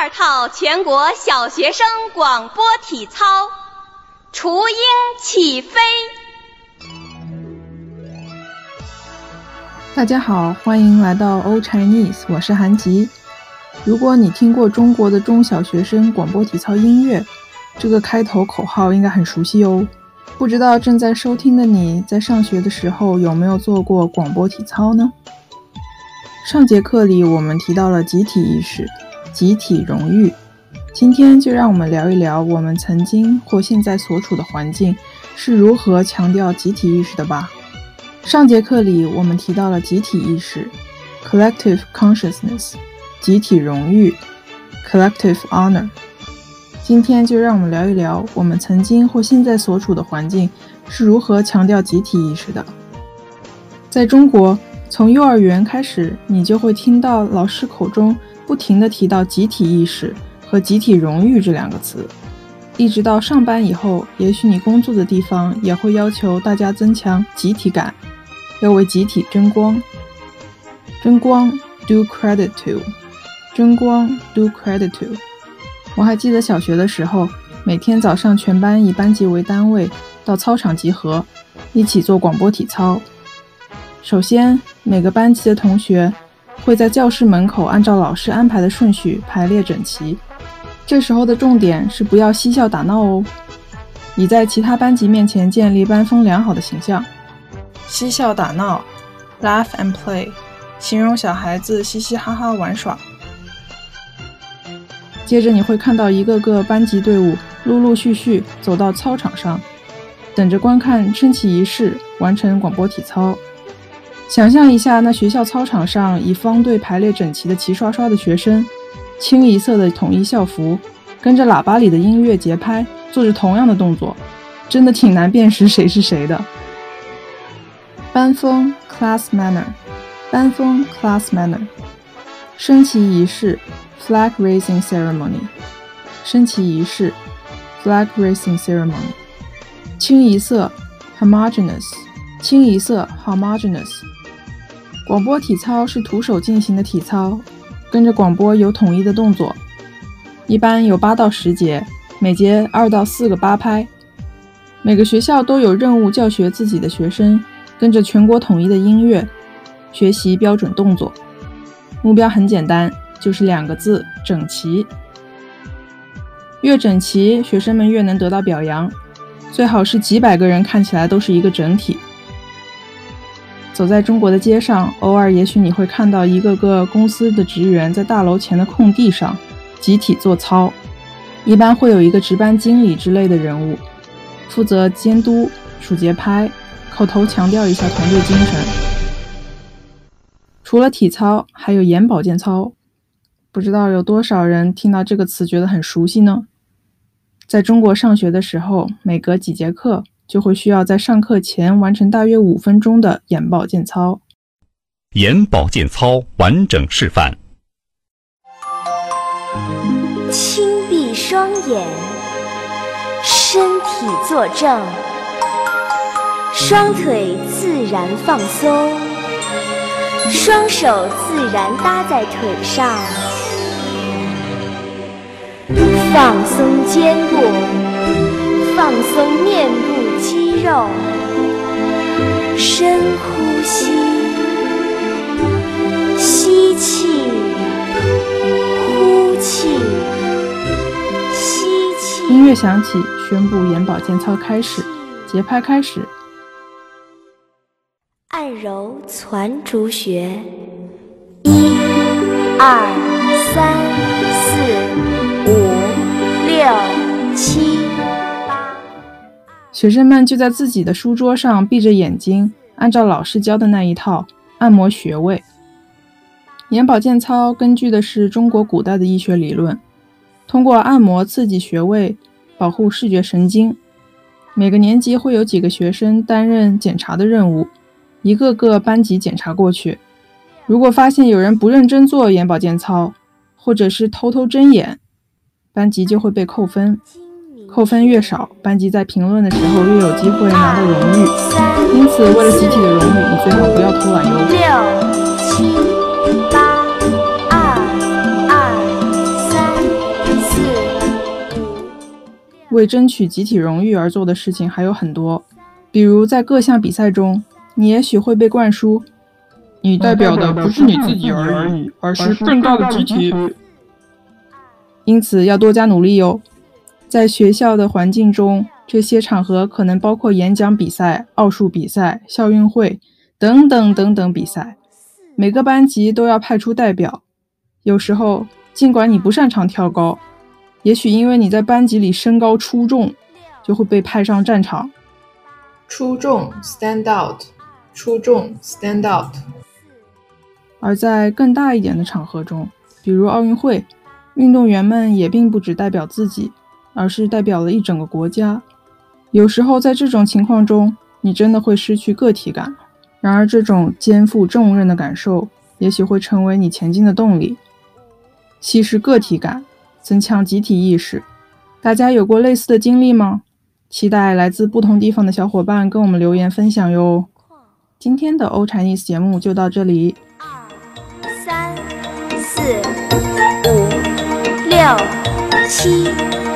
二套全国小学生广播体操《雏鹰起飞》。大家好，欢迎来到 o Chinese，我是韩吉。如果你听过中国的中小学生广播体操音乐，这个开头口号应该很熟悉哦。不知道正在收听的你在上学的时候有没有做过广播体操呢？上节课里我们提到了集体意识、集体荣誉，今天就让我们聊一聊我们曾经或现在所处的环境是如何强调集体意识的吧。上节课里我们提到了集体意识 （collective consciousness）、集体荣誉 （collective honor）。今天就让我们聊一聊我们曾经或现在所处的环境是如何强调集体意识的。在中国，从幼儿园开始，你就会听到老师口中不停地提到集体意识和集体荣誉这两个词。一直到上班以后，也许你工作的地方也会要求大家增强集体感，要为集体争光。争光，do credit to，争光，do credit to。我还记得小学的时候，每天早上全班以班级为单位到操场集合，一起做广播体操。首先，每个班级的同学会在教室门口按照老师安排的顺序排列整齐。这时候的重点是不要嬉笑打闹哦，以在其他班级面前建立班风良好的形象。嬉笑打闹，laugh and play，形容小孩子嘻嘻哈哈玩耍。接着你会看到一个个班级队伍陆陆续续走到操场上，等着观看升旗仪式，完成广播体操。想象一下，那学校操场上以方队排列整齐的齐刷刷的学生，清一色的统一校服，跟着喇叭里的音乐节拍，做着同样的动作，真的挺难辨识谁是谁的。班风 （class manner），班风 （class manner），升旗仪式。Flag raising ceremony，升旗仪式。Flag raising ceremony，清一色。Homogeneous，清一色。Homogeneous，广播体操是徒手进行的体操，跟着广播有统一的动作，一般有八到十节，每节二到四个八拍。每个学校都有任务教学自己的学生，跟着全国统一的音乐，学习标准动作。目标很简单。就是两个字：整齐。越整齐，学生们越能得到表扬。最好是几百个人看起来都是一个整体。走在中国的街上，偶尔也许你会看到一个个公司的职员在大楼前的空地上集体做操，一般会有一个值班经理之类的人物，负责监督、数节拍、口头强调一下团队精神。除了体操，还有眼保健操。不知道有多少人听到这个词觉得很熟悉呢？在中国上学的时候，每隔几节课就会需要在上课前完成大约五分钟的眼保健操。眼保健操完整示范：轻闭双眼，身体坐正，双腿自然放松，双手自然搭在腿上。放松肩部，放松面部肌肉，深呼吸，吸气，呼气，吸气。音乐响起，宣布眼保健操开始，节拍开始。按揉攒竹穴，一、二、三、四、五。六七八，学生们就在自己的书桌上闭着眼睛，按照老师教的那一套按摩穴位。眼保健操根据的是中国古代的医学理论，通过按摩刺激穴位，保护视觉神经。每个年级会有几个学生担任检查的任务，一个个班级检查过去。如果发现有人不认真做眼保健操，或者是偷偷睁眼，班级就会被扣分，扣分越少，班级在评论的时候越有机会拿到荣誉。因此，为了集体的荣誉，你最好不要偷懒哟。六七八二二三为争取集体荣誉而做的事情还有很多。比如在各项比赛中，你也许会被灌输：“你代表的不是你自己而已，而是更大的集体。”因此要多加努力哟。在学校的环境中，这些场合可能包括演讲比赛、奥数比赛、校运会等等等等比赛。每个班级都要派出代表。有时候，尽管你不擅长跳高，也许因为你在班级里身高出众，就会被派上战场。出众，stand out，出众，stand out。而在更大一点的场合中，比如奥运会，运动员们也并不只代表自己，而是代表了一整个国家。有时候在这种情况中，你真的会失去个体感。然而，这种肩负重任的感受，也许会成为你前进的动力。稀释个体感，增强集体意识。大家有过类似的经历吗？期待来自不同地方的小伙伴跟我们留言分享哟。今天的欧 Chinese 节目就到这里。二、三、四、五、六、七。